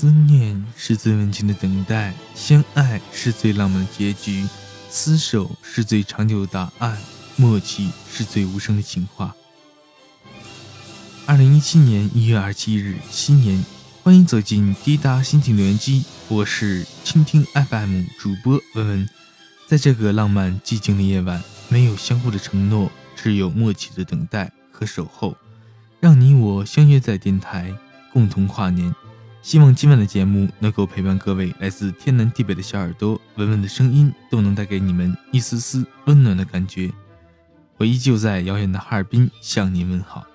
思念是最温情的等待，相爱是最浪漫的结局，厮守是最长久的答案，默契是最无声的情话。二零一七年一月二十七日，新年，欢迎走进滴答心情留言机，我是倾听 FM 主播文文。在这个浪漫寂静的夜晚，没有相互的承诺，只有默契的等待和守候，让你我相约在电台，共同跨年。希望今晚的节目能够陪伴各位来自天南地北的小耳朵，文文的声音都能带给你们一丝丝温暖的感觉。我依旧在遥远的哈尔滨向您问好。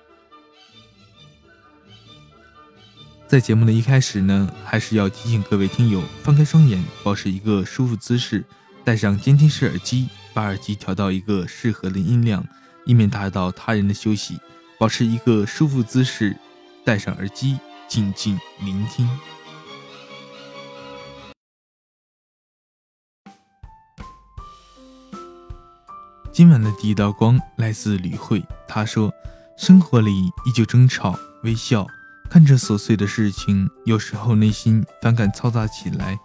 在节目的一开始呢，还是要提醒各位听友放开双眼，保持一个舒服姿势，戴上监听式耳机，把耳机调到一个适合的音量，以免打扰到他人的休息。保持一个舒服姿势，戴上耳机。静静聆听。今晚的第一道光来自吕慧，她说：“生活里依旧争吵、微笑，看着琐碎的事情，有时候内心反感嘈杂起来。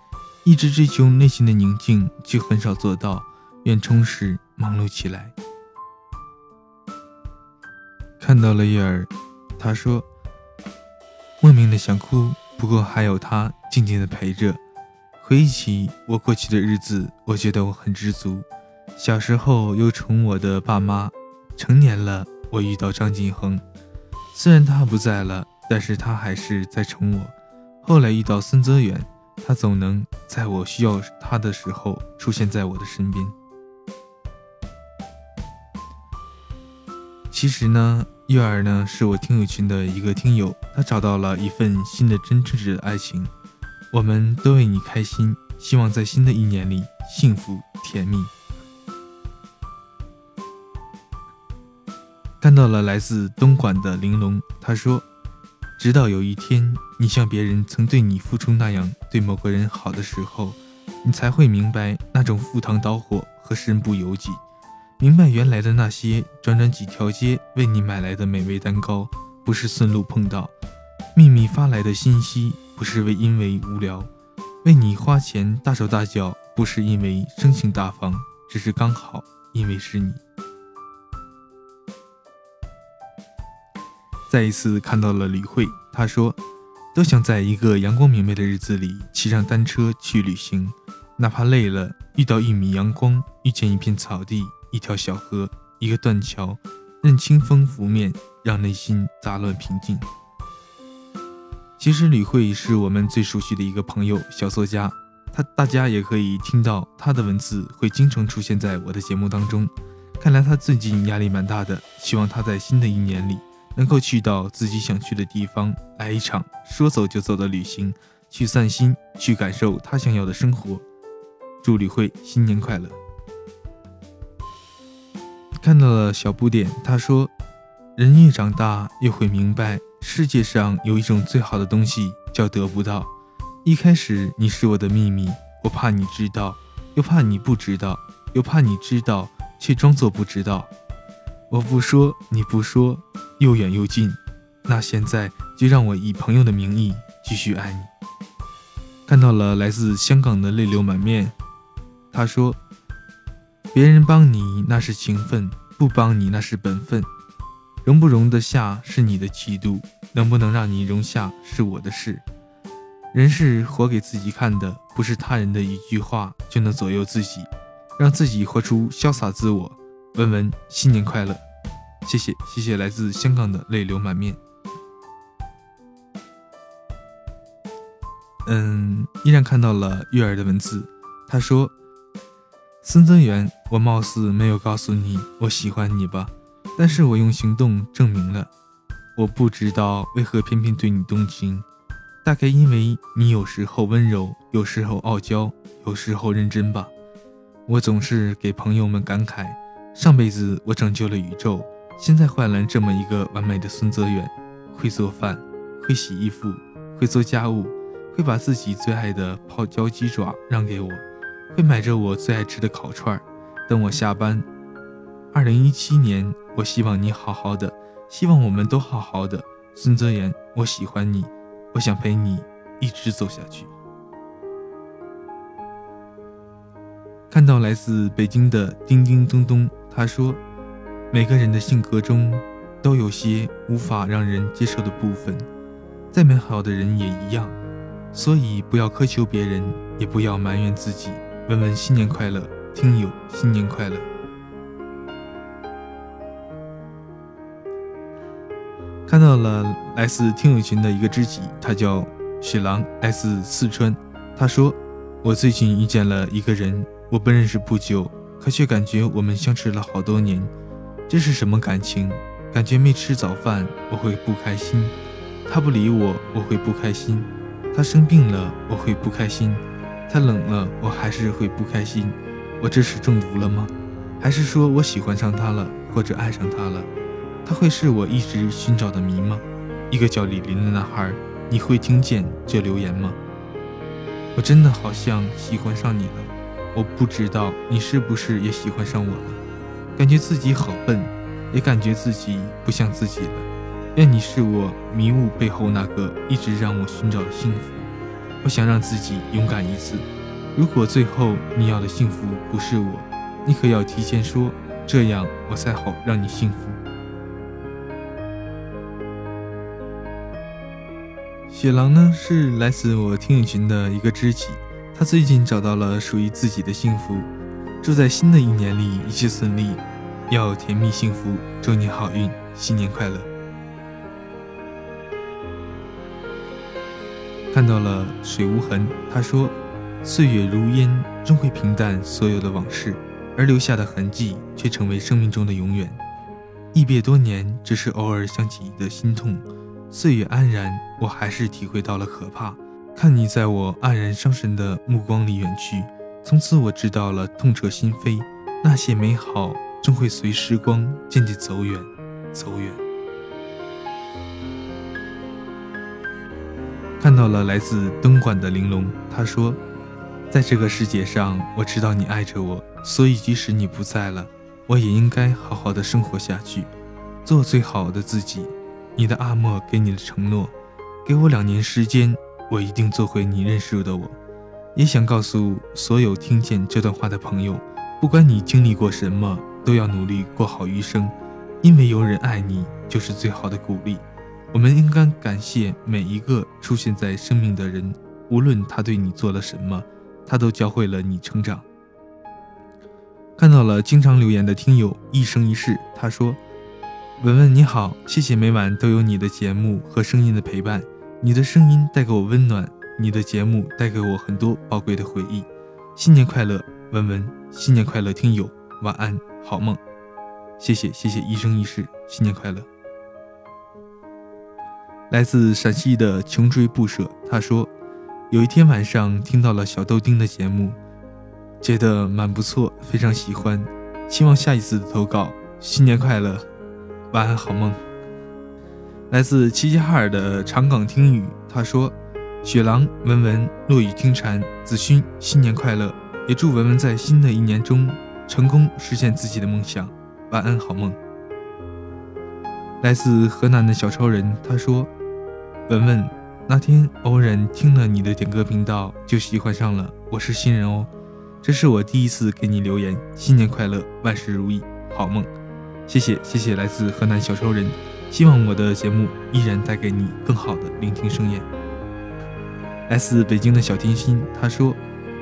一直追求内心的宁静，却很少做到。愿充实忙碌起来。”看到了叶儿，他说。莫名的想哭，不过还有他静静的陪着。回忆起我过去的日子，我觉得我很知足。小时候又宠我的爸妈，成年了我遇到张晋恒，虽然他不在了，但是他还是在宠我。后来遇到孙泽远，他总能在我需要他的时候出现在我的身边。其实呢。月儿呢，是我听友群的一个听友，他找到了一份新的真挚的爱情，我们都为你开心，希望在新的一年里幸福甜蜜。看到了来自东莞的玲珑，他说：“直到有一天，你像别人曾对你付出那样对某个人好的时候，你才会明白那种赴汤蹈火和身不由己。”明白，原来的那些转转几条街为你买来的美味蛋糕，不是顺路碰到；秘密发来的信息，不是为因为无聊；为你花钱大手大脚，不是因为生性大方，只是刚好因为是你。再一次看到了李慧，她说：“都想在一个阳光明媚的日子里，骑上单车去旅行，哪怕累了，遇到一米阳光，遇见一片草地。”一条小河，一个断桥，任清风拂面，让内心杂乱平静。其实李慧是我们最熟悉的一个朋友，小作家。他大家也可以听到他的文字会经常出现在我的节目当中。看来他最近压力蛮大的，希望他在新的一年里能够去到自己想去的地方，来一场说走就走的旅行，去散心，去感受他想要的生活。祝李慧新年快乐！看到了小不点，他说：“人越长大，越会明白，世界上有一种最好的东西叫得不到。一开始你是我的秘密，我怕你知道，又怕你不知道，又怕你知道却装作不知道。我不说，你不说，又远又近。那现在就让我以朋友的名义继续爱你。”看到了来自香港的泪流满面，他说。别人帮你那是情分，不帮你那是本分。容不容得下是你的气度，能不能让你容下是我的事。人是活给自己看的，不是他人的一句话就能左右自己，让自己活出潇洒自我。文文，新年快乐！谢谢，谢谢来自香港的泪流满面。嗯，依然看到了月儿的文字，他说。孙泽元，我貌似没有告诉你我喜欢你吧，但是我用行动证明了。我不知道为何偏偏对你动情，大概因为你有时候温柔，有时候傲娇，有时候认真吧。我总是给朋友们感慨，上辈子我拯救了宇宙，现在换来这么一个完美的孙泽远，会做饭，会洗衣服，会做家务，会把自己最爱的泡椒鸡爪让给我。会买着我最爱吃的烤串儿，等我下班。二零一七年，我希望你好好的，希望我们都好好的。孙泽言，我喜欢你，我想陪你一直走下去。看到来自北京的叮叮咚咚，他说：“每个人的性格中都有些无法让人接受的部分，再美好的人也一样，所以不要苛求别人，也不要埋怨自己。”文文新年快乐，听友新年快乐。看到了来自听友群的一个知己，他叫雪狼，来自四川。他说：“我最近遇见了一个人。”我不认识不久，可却感觉我们相识了好多年。这是什么感情？感觉没吃早饭我会不开心，他不理我我会不开心，他生病了我会不开心，他冷了我还是会不开心。我这是中毒了吗？还是说我喜欢上他了，或者爱上他了？他会是我一直寻找的谜吗？一个叫李林的男孩，你会听见这留言吗？我真的好像喜欢上你了。我不知道你是不是也喜欢上我了，感觉自己好笨，也感觉自己不像自己了。愿你是我迷雾背后那个一直让我寻找的幸福。我想让自己勇敢一次。如果最后你要的幸福不是我，你可要提前说，这样我才好让你幸福。雪狼呢，是来自我听友群的一个知己。他最近找到了属于自己的幸福，祝在新的一年里一切顺利，要甜蜜幸福，祝你好运，新年快乐。看到了水无痕，他说：“岁月如烟，终会平淡所有的往事，而留下的痕迹却成为生命中的永远。一别多年，只是偶尔想起的心痛。岁月安然，我还是体会到了可怕。”看你在我黯然伤神的目光里远去，从此我知道了痛彻心扉。那些美好终会随时光渐渐走远，走远。看到了来自东莞的玲珑，他说：“在这个世界上，我知道你爱着我，所以即使你不在了，我也应该好好的生活下去，做最好的自己。”你的阿莫给你的承诺，给我两年时间。我一定做回你认识的我，也想告诉所有听见这段话的朋友，不管你经历过什么，都要努力过好余生，因为有人爱你就是最好的鼓励。我们应该感谢每一个出现在生命的人，无论他对你做了什么，他都教会了你成长。看到了经常留言的听友一生一世，他说：“文文你好，谢谢每晚都有你的节目和声音的陪伴。”你的声音带给我温暖，你的节目带给我很多宝贵的回忆。新年快乐，文文！新年快乐，听友，晚安，好梦。谢谢，谢谢一生一世，新年快乐。来自陕西的穷追不舍，他说，有一天晚上听到了小豆丁的节目，觉得蛮不错，非常喜欢，希望下一次的投稿。新年快乐，晚安，好梦。来自齐齐哈尔的长岗听雨，他说：“雪狼文文落雨听蝉，子勋新年快乐！也祝文文在新的一年中成功实现自己的梦想，晚安好梦。”来自河南的小超人，他说：“文文，那天偶然听了你的点歌频道，就喜欢上了。我是新人哦，这是我第一次给你留言，新年快乐，万事如意，好梦。谢谢谢谢，来自河南小超人。”希望我的节目依然带给你更好的聆听盛宴。来自北京的小甜心，他说：“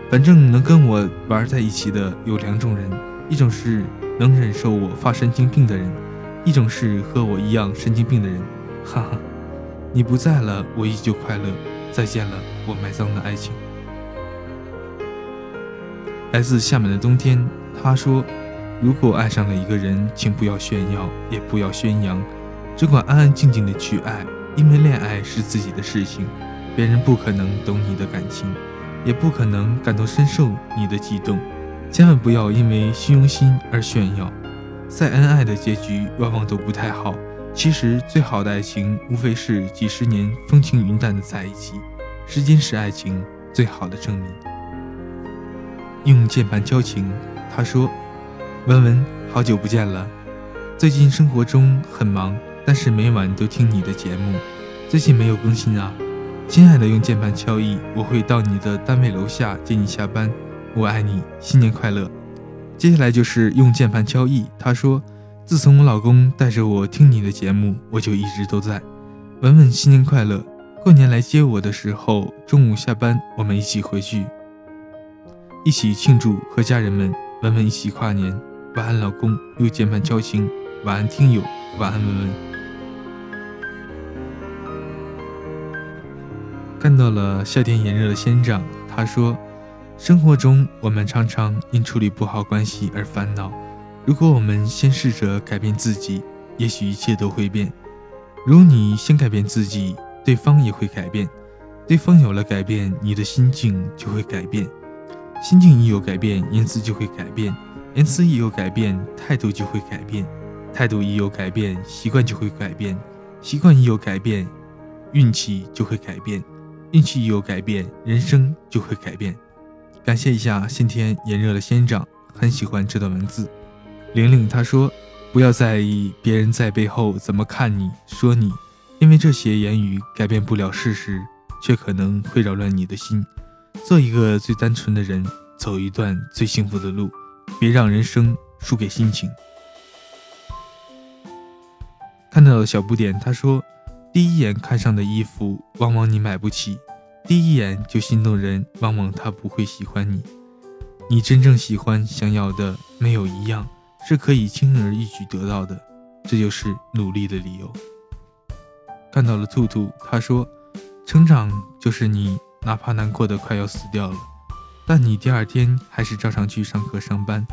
反正能跟我玩在一起的有两种人，一种是能忍受我发神经病的人，一种是和我一样神经病的人。”哈哈，你不在了，我依旧快乐。再见了，我埋葬的爱情。来自厦门的冬天，他说：“如果爱上了一个人，请不要炫耀，也不要宣扬。”只管安安静静的去爱，因为恋爱是自己的事情，别人不可能懂你的感情，也不可能感同身受你的激动。千万不要因为虚荣心而炫耀，再恩爱的结局往往都不太好。其实最好的爱情，无非是几十年风轻云淡的在一起。时间是爱情最好的证明。用键盘交情，他说：“文文，好久不见了，最近生活中很忙。”但是每晚都听你的节目，最近没有更新啊，亲爱的，用键盘敲一，我会到你的单位楼下接你下班。我爱你，新年快乐。接下来就是用键盘敲一，他说：“自从我老公带着我听你的节目，我就一直都在。”文文，新年快乐。过年来接我的时候，中午下班，我们一起回去，一起庆祝，和家人们文文一起跨年。晚安，老公，用键盘敲情。晚安，听友，晚安，文文。看到了夏天炎热的仙长，他说：“生活中我们常常因处理不好关系而烦恼。如果我们先试着改变自己，也许一切都会变。如你先改变自己。”对方也会改变，对方有了改变，你的心境就会改变，心境一有改变，言辞就会改变，言辞一有改变，态度就会改变，态度一有改变，习惯就会改变，习惯一有改变，运气就会改变，运气一有改变，人生就会改变。感谢一下先天炎热的仙长，很喜欢这段文字。玲玲她说：“不要在意别人在背后怎么看你，说你。”因为这些言语改变不了事实，却可能会扰乱你的心。做一个最单纯的人，走一段最幸福的路，别让人生输给心情。看到了小不点，他说：“第一眼看上的衣服，往往你买不起；第一眼就心动人，往往他不会喜欢你。你真正喜欢、想要的，没有一样是可以轻而易举得到的。这就是努力的理由。”看到了兔兔，他说：“成长就是你哪怕难过的快要死掉了，但你第二天还是照常去上课上班。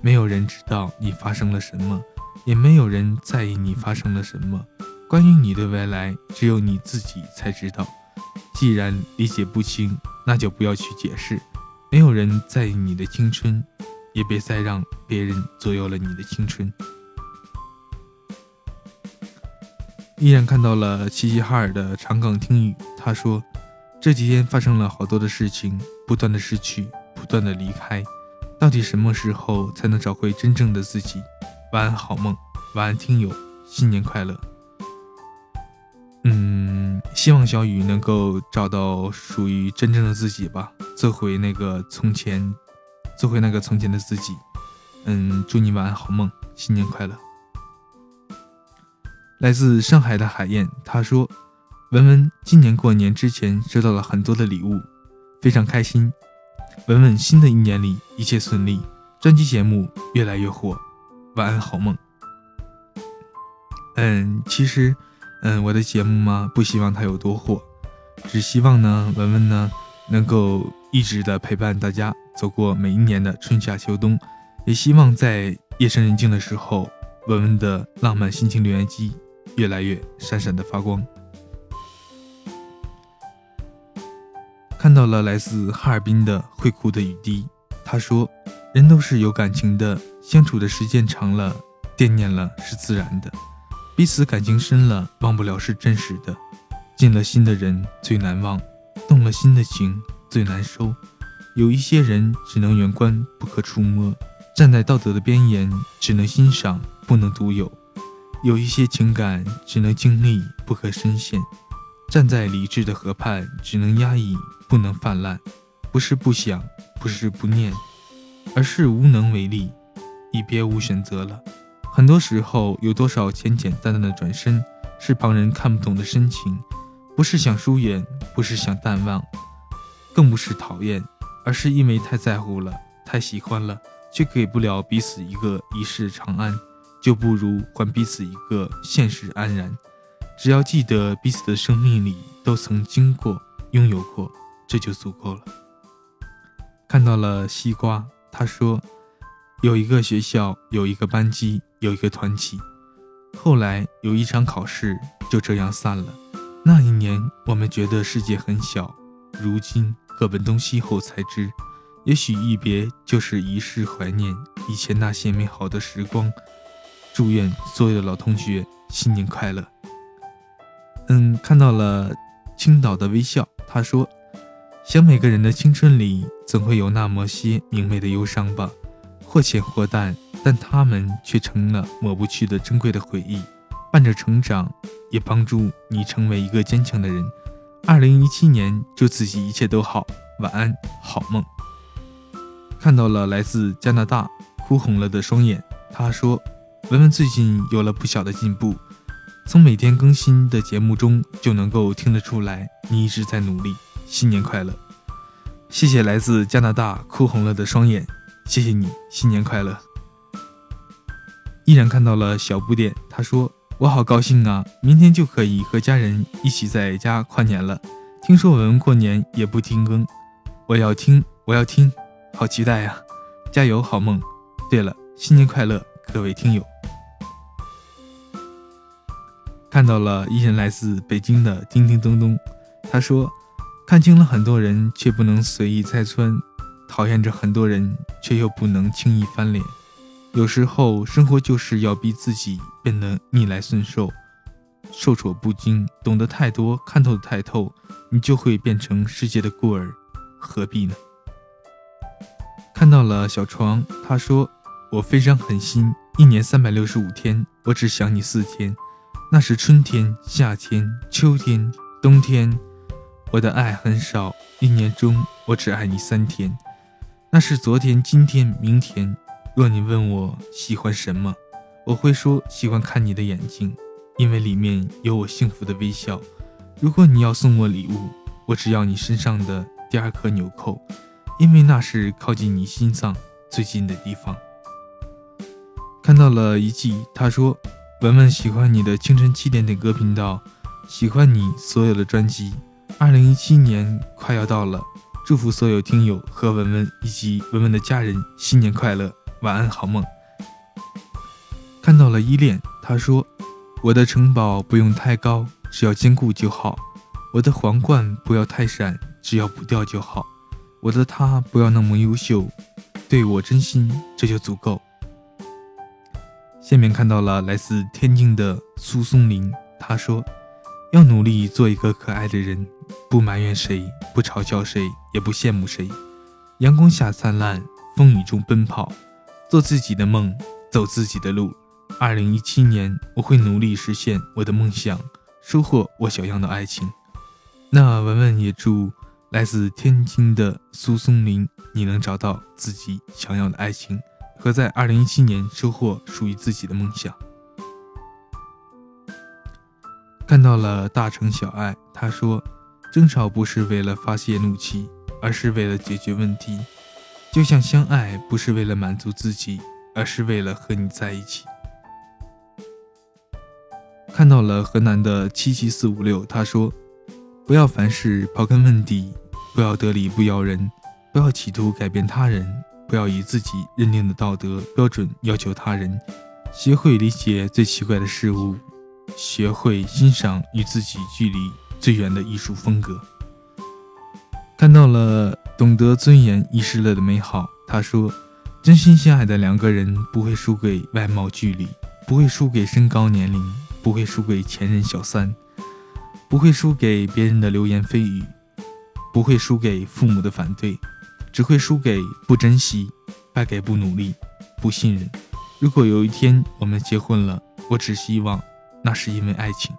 没有人知道你发生了什么，也没有人在意你发生了什么。关于你的未来，只有你自己才知道。既然理解不清，那就不要去解释。没有人在意你的青春，也别再让别人左右了你的青春。”依然看到了齐齐哈尔的长岗听雨。他说：“这几天发生了好多的事情，不断的失去，不断的离开，到底什么时候才能找回真正的自己？”晚安，好梦。晚安，听友，新年快乐。嗯，希望小雨能够找到属于真正的自己吧，做回那个从前，做回那个从前的自己。嗯，祝你晚安，好梦，新年快乐。来自上海的海燕，他说：“文文今年过年之前收到了很多的礼物，非常开心。文文新的一年里一切顺利，专辑节目越来越火。晚安，好梦。”嗯，其实，嗯，我的节目嘛，不希望它有多火，只希望呢，文文呢能够一直的陪伴大家走过每一年的春夏秋冬，也希望在夜深人静的时候，文文的浪漫心情留言机。越来越闪闪的发光。看到了来自哈尔滨的会哭的雨滴，他说：“人都是有感情的，相处的时间长了，惦念了是自然的，彼此感情深了，忘不了是真实的。进了心的人最难忘，动了心的情最难收。有一些人只能远观不可触摸，站在道德的边沿，只能欣赏不能独有。”有一些情感只能经历，不可深陷；站在理智的河畔，只能压抑，不能泛滥。不是不想，不是不念，而是无能为力，已别无选择了。很多时候，有多少简简单单的转身，是旁人看不懂的深情。不是想疏远，不是想淡忘，更不是讨厌，而是因为太在乎了，太喜欢了，却给不了彼此一个一世长安。就不如还彼此一个现实安然。只要记得彼此的生命里都曾经过、拥有过，这就足够了。看到了西瓜，他说：“有一个学校，有一个班级，有一个团体。后来有一场考试，就这样散了。那一年，我们觉得世界很小。如今各奔东西后才知，也许一别就是一世怀念以前那些美好的时光。”祝愿所有的老同学新年快乐。嗯，看到了青岛的微笑，他说：“想每个人的青春里，总会有那么些明媚的忧伤吧，或浅或淡，但他们却成了抹不去的珍贵的回忆，伴着成长，也帮助你成为一个坚强的人。二零一七年，祝自己一切都好，晚安，好梦。看到了来自加拿大哭红了的双眼，他说：“文文最近有了不小的进步，从每天更新的节目中就能够听得出来，你一直在努力。新年快乐！谢谢来自加拿大哭红了的双眼，谢谢你，新年快乐。”依然看到了小不点，他说。我好高兴啊！明天就可以和家人一起在家跨年了。听说文文过年也不停更，我要听，我要听，好期待呀！加油，好梦。对了，新年快乐，各位听友。看到了一人来自北京的叮叮咚咚，他说：“看清了很多人，却不能随意拆穿；讨厌着很多人，却又不能轻易翻脸。”有时候，生活就是要逼自己变得逆来顺受，受挫不惊。懂得太多，看透的太透，你就会变成世界的孤儿，何必呢？看到了小床，他说：“我非常狠心，一年三百六十五天，我只想你四天，那是春天、夏天、秋天、冬天。我的爱很少，一年中我只爱你三天，那是昨天、今天、明天。”若你问我喜欢什么，我会说喜欢看你的眼睛，因为里面有我幸福的微笑。如果你要送我礼物，我只要你身上的第二颗纽扣，因为那是靠近你心脏最近的地方。看到了一季，他说：“文文喜欢你的清晨七点点歌频道，喜欢你所有的专辑。二零一七年快要到了，祝福所有听友和文文以及文文的家人新年快乐。”晚安，好梦。看到了依恋，他说：“我的城堡不用太高，只要坚固就好；我的皇冠不要太闪，只要不掉就好；我的他不要那么优秀，对我真心，这就足够。”下面看到了来自天津的苏松林，他说：“要努力做一个可爱的人，不埋怨谁，不嘲笑谁，也不羡慕谁。阳光下灿烂，风雨中奔跑。”做自己的梦，走自己的路。二零一七年，我会努力实现我的梦想，收获我想要的爱情。那文文也祝来自天津的苏松林，你能找到自己想要的爱情，和在二零一七年收获属于自己的梦想。看到了大城小爱，他说：争吵不是为了发泄怒气，而是为了解决问题。就像相爱不是为了满足自己，而是为了和你在一起。看到了河南的七七四五六，他说：“不要凡事刨根问底，不要得理不饶人，不要企图改变他人，不要以自己认定的道德标准要求他人。学会理解最奇怪的事物，学会欣赏与自己距离最远的艺术风格。”看到了。懂得尊严，遗失了的美好。他说：“真心相爱的两个人，不会输给外貌、距离，不会输给身高、年龄，不会输给前任、小三，不会输给别人的流言蜚语，不会输给父母的反对，只会输给不珍惜，败给不努力、不信任。如果有一天我们结婚了，我只希望那是因为爱情。”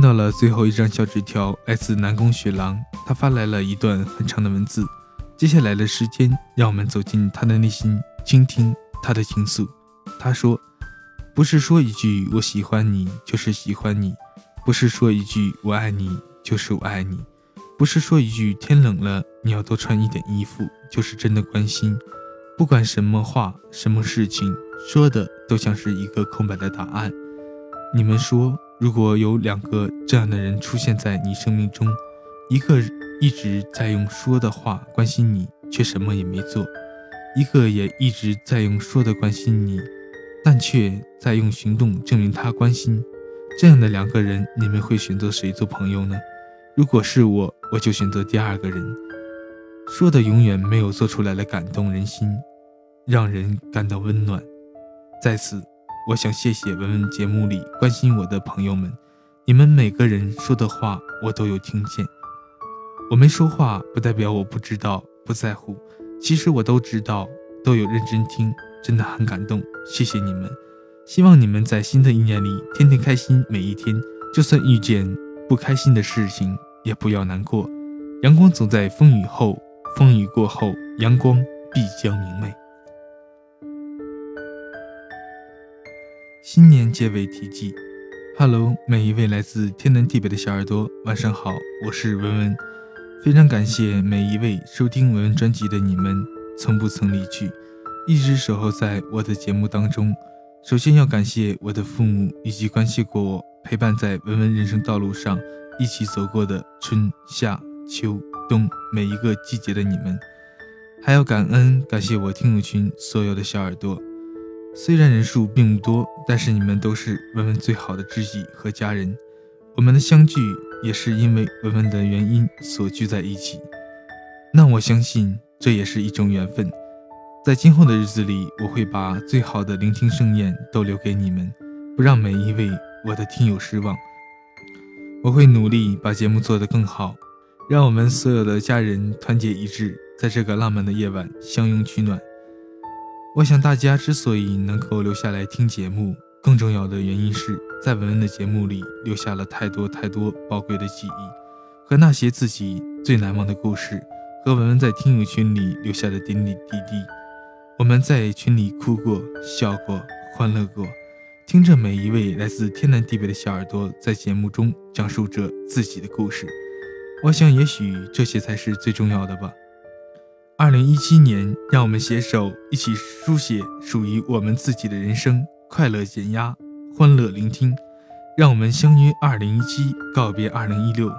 看到了最后一张小纸条，来自南宫雪狼，他发来了一段很长的文字。接下来的时间，让我们走进他的内心，倾听他的倾诉。他说：“不是说一句我喜欢你就是喜欢你，不是说一句我爱你就是我爱你，不是说一句天冷了你要多穿一点衣服就是真的关心。不管什么话，什么事情，说的都像是一个空白的答案。你们说。”如果有两个这样的人出现在你生命中，一个一直在用说的话关心你，却什么也没做；一个也一直在用说的关心你，但却在用行动证明他关心。这样的两个人，你们会选择谁做朋友呢？如果是我，我就选择第二个人，说的永远没有做出来的感动人心，让人感到温暖。在此。我想谢谢文文节目里关心我的朋友们，你们每个人说的话我都有听见。我没说话不代表我不知道不在乎，其实我都知道，都有认真听，真的很感动。谢谢你们，希望你们在新的一年里天天开心每一天，就算遇见不开心的事情，也不要难过。阳光总在风雨后，风雨过后，阳光必将明媚。新年结尾题记：Hello，每一位来自天南地北的小耳朵，晚上好，我是文文。非常感谢每一位收听文文专辑的你们，从不曾离去，一直守候在我的节目当中。首先要感谢我的父母以及关系过我、陪伴在文文人生道路上一起走过的春夏秋冬每一个季节的你们，还要感恩感谢我听友群所有的小耳朵。虽然人数并不多，但是你们都是文文最好的知己和家人。我们的相聚也是因为文文的原因所聚在一起。那我相信这也是一种缘分。在今后的日子里，我会把最好的聆听盛宴都留给你们，不让每一位我的听友失望。我会努力把节目做得更好，让我们所有的家人团结一致，在这个浪漫的夜晚相拥取暖。我想大家之所以能够留下来听节目，更重要的原因是在文文的节目里留下了太多太多宝贵的记忆，和那些自己最难忘的故事，和文文在听友群里留下的点点滴滴。我们在群里哭过、笑过、欢乐过，听着每一位来自天南地北的小耳朵在节目中讲述着自己的故事。我想，也许这些才是最重要的吧。二零一七年，让我们携手一起书写属于我们自己的人生，快乐减压，欢乐聆听。让我们相约二零一七，告别二零一六。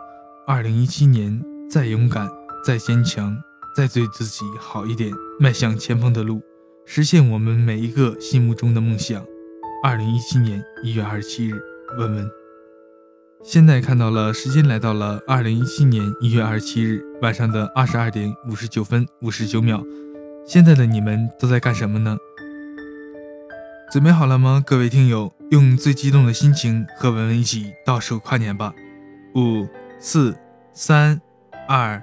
二零一七年，再勇敢，再坚强，再对自己好一点，迈向前方的路。实现我们每一个心目中的梦想。二零一七年一月二十七日，文文。现在看到了，时间来到了二零一七年一月二十七日晚上的二十二点五十九分五十九秒。现在的你们都在干什么呢？准备好了吗，各位听友？用最激动的心情和文文一起倒数跨年吧！五、四、三、二、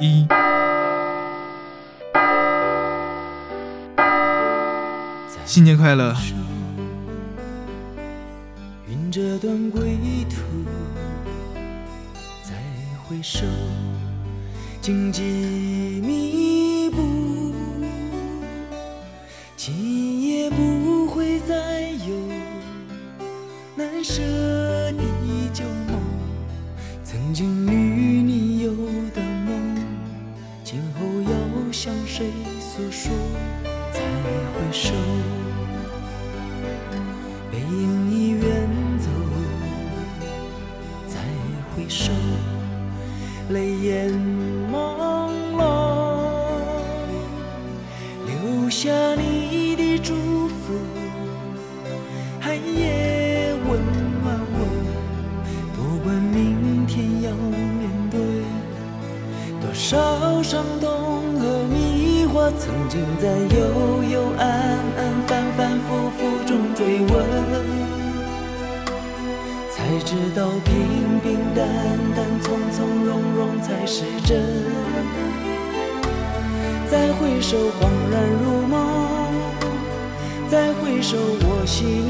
一。新年快乐！云这段归，回首，荆棘密布，今夜不会再有难舍的旧梦，曾经与你有的梦，今后要向谁诉说？再回首。经在幽幽暗暗、反反复复中追问。才知道平平淡淡、从从容容才是真。再回首，恍然如梦；再回首，我心